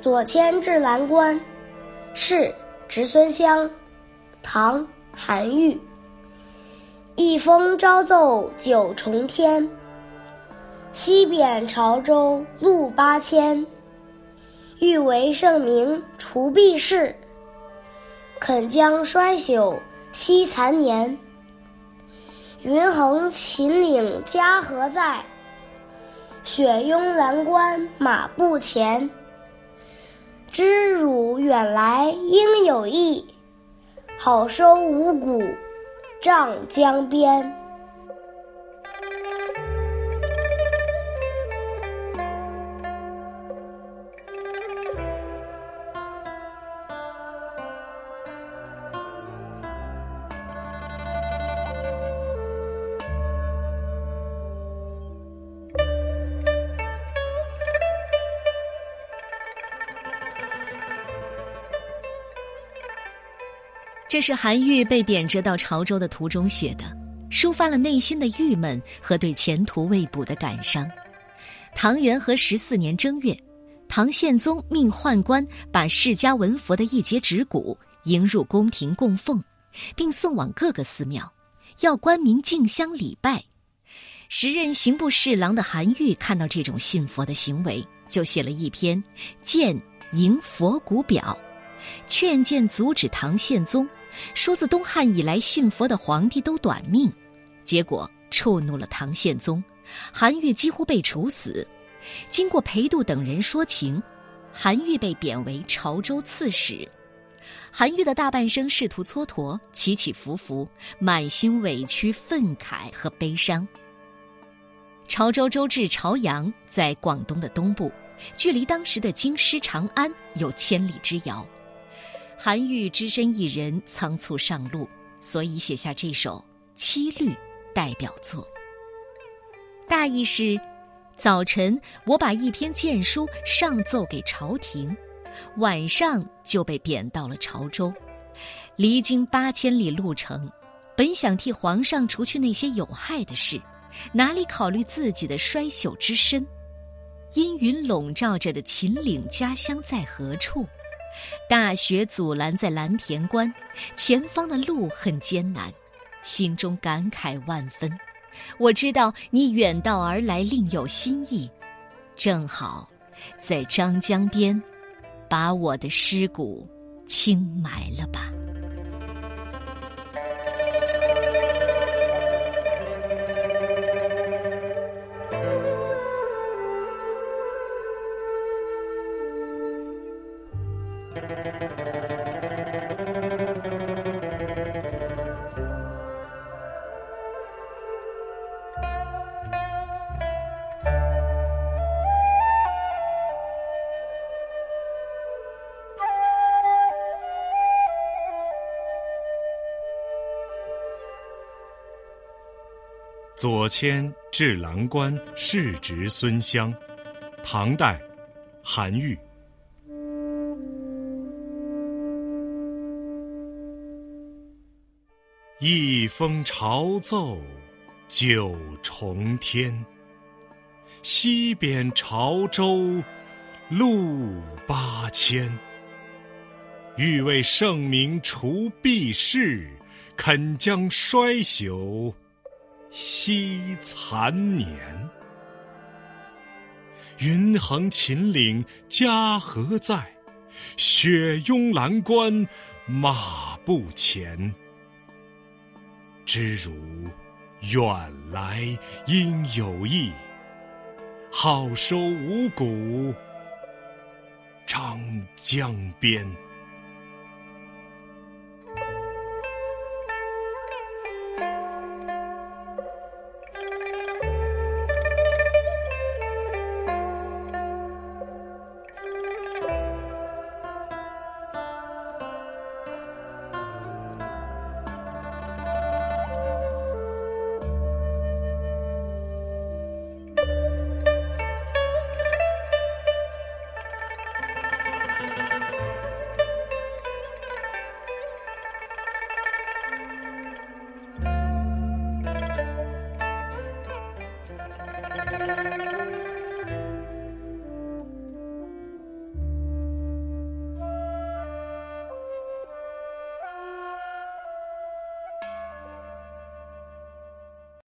左迁至蓝关，是侄孙湘，唐·韩愈。一封朝奏九重天，西贬潮州路八千。欲为圣明除弊事，肯将衰朽惜残年。云横秦岭家何在？雪拥蓝关马不前。知汝远来应有意，好收五谷丈江边。这是韩愈被贬谪到潮州的途中写的，抒发了内心的郁闷和对前途未卜的感伤。唐元和十四年正月，唐宪宗命宦官把释迦文佛的一节指骨迎入宫廷供奉，并送往各个寺庙，要官民竞相礼拜。时任刑部侍郎的韩愈看到这种信佛的行为，就写了一篇《谏迎佛骨表》，劝谏阻止唐宪宗。说自东汉以来，信佛的皇帝都短命，结果触怒了唐宪宗，韩愈几乎被处死。经过裴度等人说情，韩愈被贬为潮州刺史。韩愈的大半生仕途蹉跎，起起伏伏，满心委屈、愤慨和悲伤。潮州州治潮阳在广东的东部，距离当时的京师长安有千里之遥。韩愈只身一人仓促上路，所以写下这首《七律》代表作。大意是：早晨我把一篇谏书上奏给朝廷，晚上就被贬到了潮州，离京八千里路程，本想替皇上除去那些有害的事，哪里考虑自己的衰朽之身？阴云笼罩着的秦岭家乡在何处？大雪阻拦在蓝田关，前方的路很艰难，心中感慨万分。我知道你远道而来另有心意，正好在张江边，把我的尸骨清埋了吧。左迁至蓝关，世侄孙湘，唐代，韩愈。一封朝奏九重天，西贬潮州路八千。欲为圣明除弊事，肯将衰朽。惜残年，云横秦岭家何在？雪拥蓝关马不前。知汝远来应有意，好收五谷张江边。